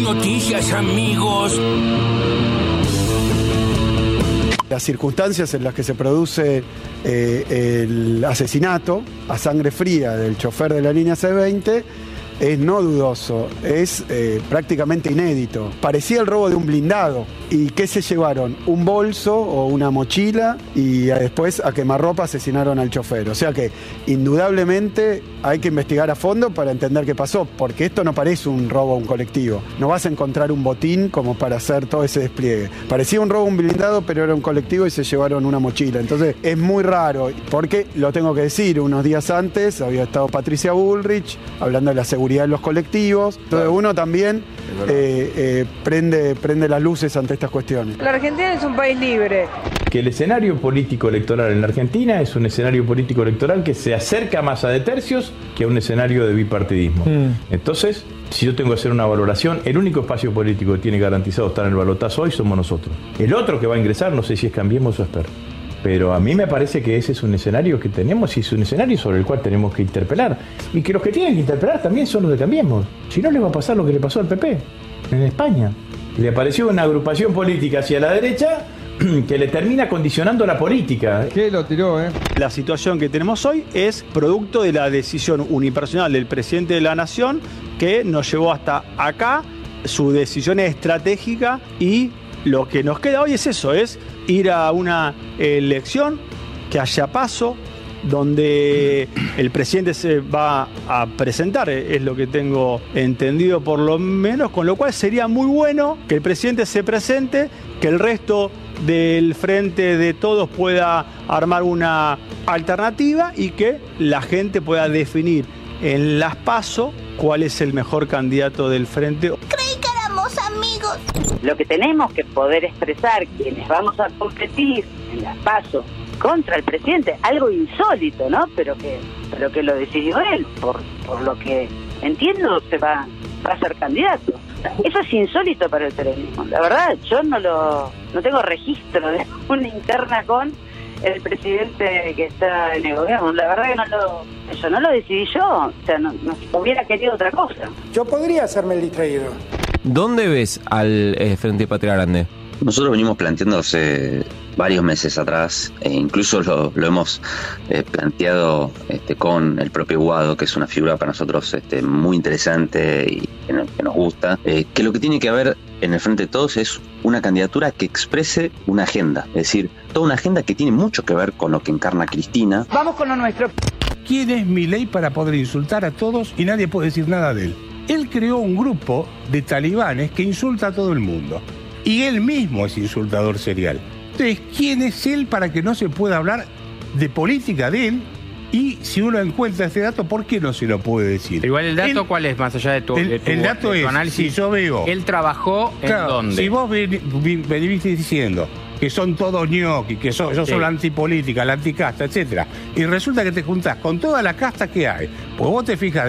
noticias, amigos. Las circunstancias en las que se produce eh, el asesinato a sangre fría del chofer de la línea C20 es no dudoso, es eh, prácticamente inédito. Parecía el robo de un blindado. ¿Y qué se llevaron? Un bolso o una mochila y después a quemarropa asesinaron al chofer. O sea que indudablemente hay que investigar a fondo para entender qué pasó, porque esto no parece un robo a un colectivo. No vas a encontrar un botín como para hacer todo ese despliegue. Parecía un robo a un blindado, pero era un colectivo y se llevaron una mochila. Entonces es muy raro, porque lo tengo que decir, unos días antes había estado Patricia Bullrich hablando de la seguridad de los colectivos. Entonces uno también eh, eh, prende, prende las luces ante estas cuestiones. La Argentina es un país libre. Que el escenario político electoral en la Argentina es un escenario político electoral que se acerca más a de tercios que a un escenario de bipartidismo. Entonces, si yo tengo que hacer una valoración, el único espacio político que tiene garantizado estar en el balotazo hoy somos nosotros. El otro que va a ingresar, no sé si es Cambiemos o Esper. Pero a mí me parece que ese es un escenario que tenemos y es un escenario sobre el cual tenemos que interpelar. Y que los que tienen que interpelar también son los de Cambiemos. Si no, le va a pasar lo que le pasó al PP en España. Le apareció una agrupación política hacia la derecha que le termina condicionando la política. ¿Qué lo tiró, eh? La situación que tenemos hoy es producto de la decisión unipersonal del presidente de la Nación que nos llevó hasta acá. Su decisión es estratégica y lo que nos queda hoy es eso, es ir a una elección que haya paso, donde el presidente se va a presentar, es lo que tengo entendido por lo menos, con lo cual sería muy bueno que el presidente se presente, que el resto del frente de todos pueda armar una alternativa y que la gente pueda definir en las pasos cuál es el mejor candidato del frente. Lo que tenemos que poder expresar quienes vamos a competir en las pasos contra el presidente, algo insólito, ¿no? Pero que, pero que lo decidió él, por, por lo que entiendo se va, va a ser candidato. Eso es insólito para el periodismo. La verdad, yo no lo, no tengo registro de una interna con el presidente que está en el gobierno. La verdad que no lo, eso no lo decidí yo. O sea, no, no hubiera querido otra cosa. Yo podría hacerme el distraído. ¿Dónde ves al eh, Frente Patria Grande? Nosotros venimos planteando hace varios meses atrás, e incluso lo, lo hemos eh, planteado este, con el propio Guado, que es una figura para nosotros este, muy interesante y que, no- que nos gusta, eh, que lo que tiene que haber en el Frente de Todos es una candidatura que exprese una agenda, es decir, toda una agenda que tiene mucho que ver con lo que encarna Cristina, Vamos con lo nuestro. ¿Quién es Milei para poder insultar a todos y nadie puede decir nada de él? Él creó un grupo de talibanes que insulta a todo el mundo. Y él mismo es insultador serial. Entonces, ¿quién es él para que no se pueda hablar de política de él? Y si uno encuentra este dato, ¿por qué no se lo puede decir? Igual el dato, Él- ¿cuál es? Más allá de tu, el, de tu- el dato de tu es, análisis. si yo veo... Él trabajó en Claro, dónde. Si vos venís diciendo que son todos ñoquis, que son, yo Sí. soy la antipolítica, la anticasta, etcétera, y resulta que te juntás con toda la casta que hay, pues vos te fijas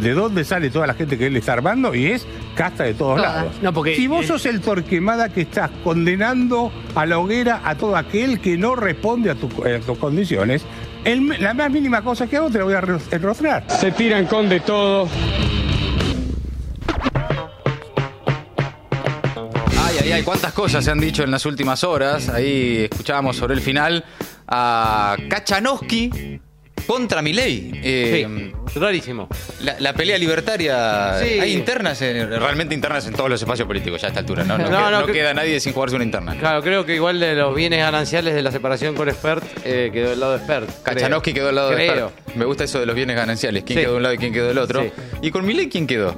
de, de dónde sale toda la gente que él está armando y es casta de todos Toda. lados. No, porque- si vos eh, sos el torquemada que estás condenando a la hoguera a todo aquel que no responde a, tu- a tus condiciones, el- la más mínima cosa que hago te la voy a ro- enrostrar. Se tiran con de todo. Ay, ay, ay, cuántas cosas se han dicho en las últimas horas. Ahí escuchábamos sobre el final a Kachanowski contra Milei. Eh, rarísimo. La, la pelea libertaria. Sí. Hay internas, realmente internas en todos los espacios políticos ya a esta altura. No, no, No, queda, no, no que- queda nadie sin jugarse una interna. Claro, creo que igual de los bienes gananciales de la separación con Expert eh, quedó del lado de Expert. Kachanowski quedó al lado de. Expert. Me gusta eso de los bienes gananciales. ¿Quién Sí. quedó de un lado y quién quedó del otro? Sí. ¿Y con Milei quién quedó?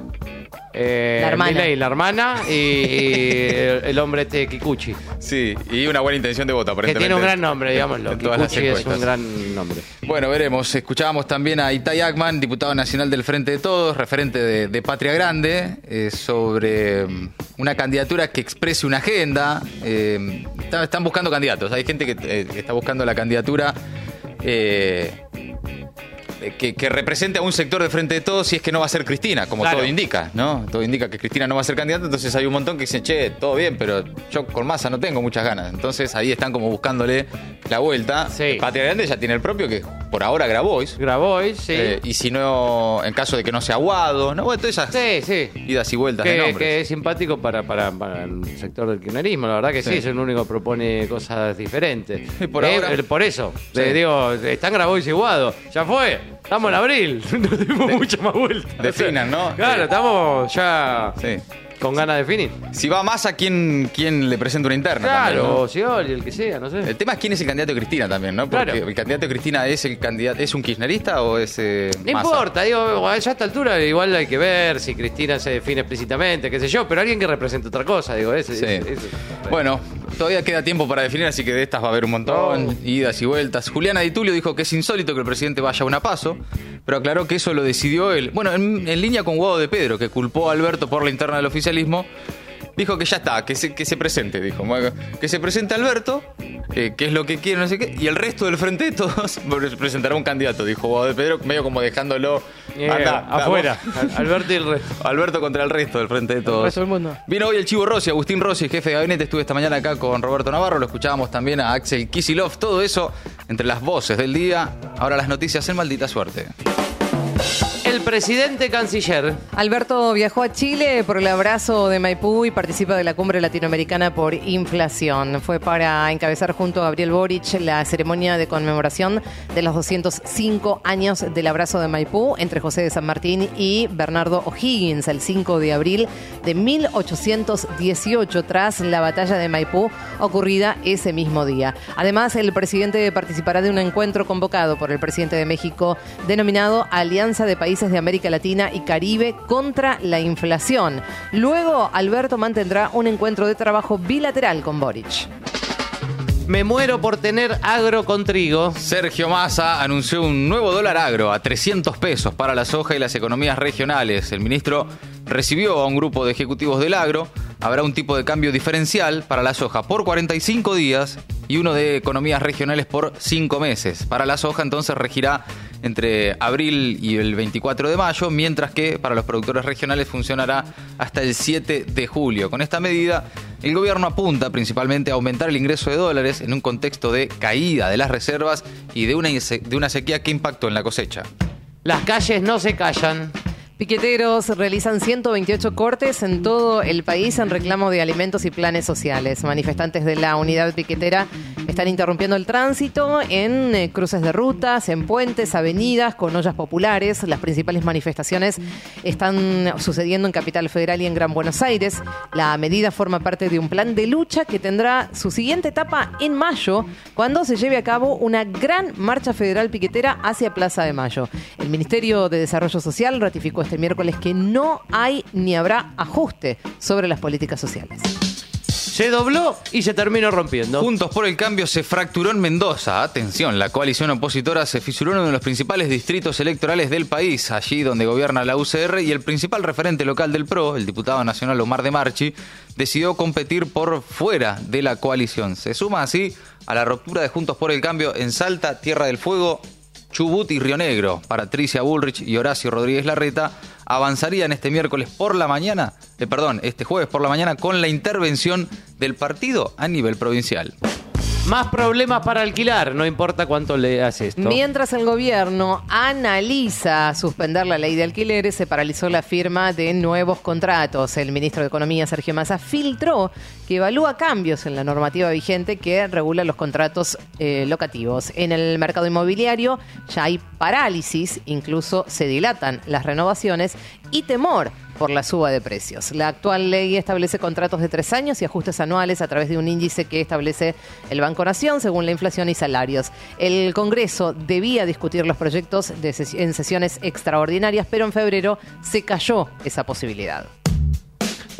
Eh, La hermana. Milei, la hermana y, y el, el hombre este Kikuchi. Sí, y una buena intención de voto, Que aparentemente. tiene un gran nombre, digámoslo. En todas las Kikuchi es un gran nombre. Bueno, veremos. Escuchábamos también a Itay Akman, diputado nacional del Frente de Todos, referente de, de Patria Grande, eh, sobre mm, una candidatura que exprese una agenda. Eh, está- están buscando candidatos. Hay gente que, eh, que está buscando la candidatura. eh, que, que represente a un sector de frente de todos si es que no va a ser Cristina, como Claro. todo indica, ¿no? Todo indica que Cristina no va a ser candidata, entonces hay un montón que dicen, che, todo bien, pero yo con masa no tengo muchas ganas. Entonces ahí están como buscándole la vuelta. Sí. Patria Grande ya tiene el propio que por ahora Grabois. Grabois, sí. Eh, y si no, en caso de que no sea Aguado, ¿no? Bueno, todas esas Sí, sí. idas y vueltas de Que, nombres. que es simpático para, para, para el sector del kirchnerismo, la verdad que sí, es el único que propone cosas diferentes. Y por Eh, ahora- eh, por eso, digo, están Grabois y Guado, ya fue, estamos en abril, no tenemos mucha más vuelta. definan, ¿no? Claro, estamos ya Sí. con ganas de definir. Si va más a quién, quién le presenta una interna. Claro, también, ¿no? o Scioli, el que sea, no sé. El tema es quién es el candidato de Cristina también, ¿no? Porque Claro. el candidato de Cristina es el candidato, ¿es un kirchnerista o es eh, No Massa? importa, digo, a esta altura igual hay que ver si Cristina se define explícitamente, qué sé yo, pero alguien que represente otra cosa, digo, ese. Sí. ese- ese- Bueno, todavía queda tiempo para definir, así que de estas va a haber un montón, idas y vueltas. Juliana Di Tulio dijo que es insólito que el presidente vaya a una paso, pero aclaró que eso lo decidió él. Bueno, en, en línea con Guado de Pedro, que culpó a Alberto por la interna del oficialismo, dijo que ya está, que se, que se presente, dijo. Que se presente Alberto, eh, que es lo que quiere, no sé qué, y el resto del frente de todos presentará un candidato, dijo de Pedro, medio como dejándolo anda, afuera, vamos. Alberto y el resto. Alberto contra el resto del frente de todos. resto del mundo. Vino hoy el Chivo Rossi, Agustín Rossi, jefe de gabinete. Estuve esta mañana acá con Roberto Navarro. Lo escuchábamos también a Axel Kisilov. Todo eso entre las voces del día. Ahora las noticias en maldita suerte. El presidente canciller. Alberto viajó a Chile por el abrazo de Maipú y participa de la cumbre latinoamericana por inflación. Fue para encabezar junto a Gabriel Boric la ceremonia de conmemoración de los 205 años del abrazo de Maipú entre José de San Martín y Bernardo O'Higgins el 5 de abril de 1818 tras la batalla de Maipú ocurrida ese mismo día. Además, el presidente participará de un encuentro convocado por el presidente de México denominado Alianza de Países de América Latina y Caribe contra la inflación. Luego, Alberto mantendrá un encuentro de trabajo bilateral con Boric. Me muero por tener agro con trigo. Sergio Massa anunció un nuevo dólar agro a 300 pesos para la soja y las economías regionales. El ministro recibió a un grupo de ejecutivos del agro. Habrá un tipo de cambio diferencial para la soja por 45 días y uno de economías regionales por 5 meses. Para la soja entonces regirá entre abril y el 24 de mayo, mientras que para los productores regionales funcionará hasta el 7 de julio. Con esta medida, el gobierno apunta principalmente a aumentar el ingreso de dólares en un contexto de caída de las reservas y de una, de una sequía que impactó en la cosecha. Las calles no se callan. Piqueteros realizan 128 cortes en todo el país en reclamo de alimentos y planes sociales. Manifestantes de la unidad piquetera están interrumpiendo el tránsito en eh, cruces de rutas, en puentes, avenidas, con ollas populares. Las principales manifestaciones están sucediendo en Capital Federal y en Gran Buenos Aires. La medida forma parte de un plan de lucha que tendrá su siguiente etapa en mayo, cuando se lleve a cabo una gran marcha federal piquetera hacia Plaza de Mayo. El Ministerio de Desarrollo Social ratificó este miércoles que no hay ni habrá ajuste sobre las políticas sociales. Se dobló y se terminó rompiendo. Juntos por el Cambio se fracturó en Mendoza. Atención, la coalición opositora se fisuró en uno de los principales distritos electorales del país, allí donde gobierna la UCR y el principal referente local del PRO, el diputado nacional Omar de Marchi, decidió competir por fuera de la coalición. Se suma así a la ruptura de Juntos por el Cambio en Salta, Tierra del Fuego, Chubut y Río Negro. Patricia Bullrich y Horacio Rodríguez Larreta avanzarían este miércoles por la mañana, eh, perdón, este jueves por la mañana con la intervención del partido a nivel provincial. Más problemas para alquilar, no importa cuánto le hace esto. Mientras el gobierno analiza suspender la ley de alquileres, se paralizó la firma de nuevos contratos. El ministro de Economía, Sergio Massa, filtró que evalúa cambios en la normativa vigente que regula los contratos eh, locativos. En el mercado inmobiliario ya hay parálisis, incluso se dilatan las renovaciones y temor por la suba de precios. La actual ley establece contratos de tres años y ajustes anuales a través de un índice que establece el Banco Nación según la inflación y salarios. El Congreso debía discutir los proyectos en sesiones extraordinarias, pero en febrero se cayó esa posibilidad.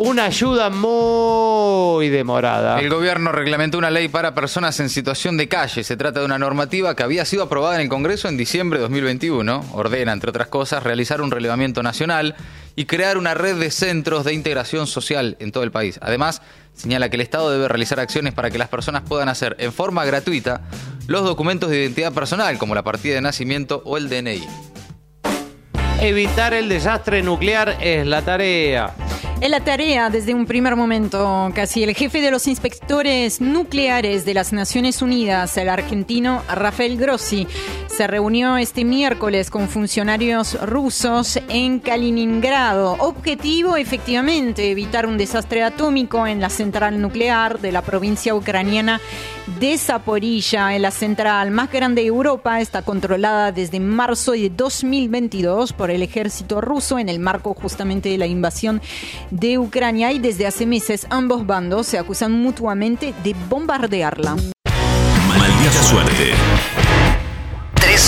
Una ayuda muy demorada. El gobierno reglamentó una ley para personas en situación de calle. Se trata de una normativa que había sido aprobada en el Congreso en diciembre de 2021. Ordena, entre otras cosas, realizar un relevamiento nacional y crear una red de centros de integración social en todo el país. Además, señala que el Estado debe realizar acciones para que las personas puedan hacer en forma gratuita los documentos de identidad personal, como la partida de nacimiento o el DNI. Evitar el desastre nuclear es la tarea. Es la tarea desde un primer momento. Casi el jefe de los inspectores nucleares de las Naciones Unidas, el argentino Rafael Grossi, se reunió este miércoles con funcionarios rusos en Kaliningrado. Objetivo, efectivamente, evitar un desastre atómico en la central nuclear de la provincia ucraniana de Zaporilla. En la central más grande de Europa está controlada desde marzo de 2022 por el ejército ruso en el marco justamente de la invasión de Ucrania y desde hace meses ambos bandos se acusan mutuamente de bombardearla. Maldita suerte.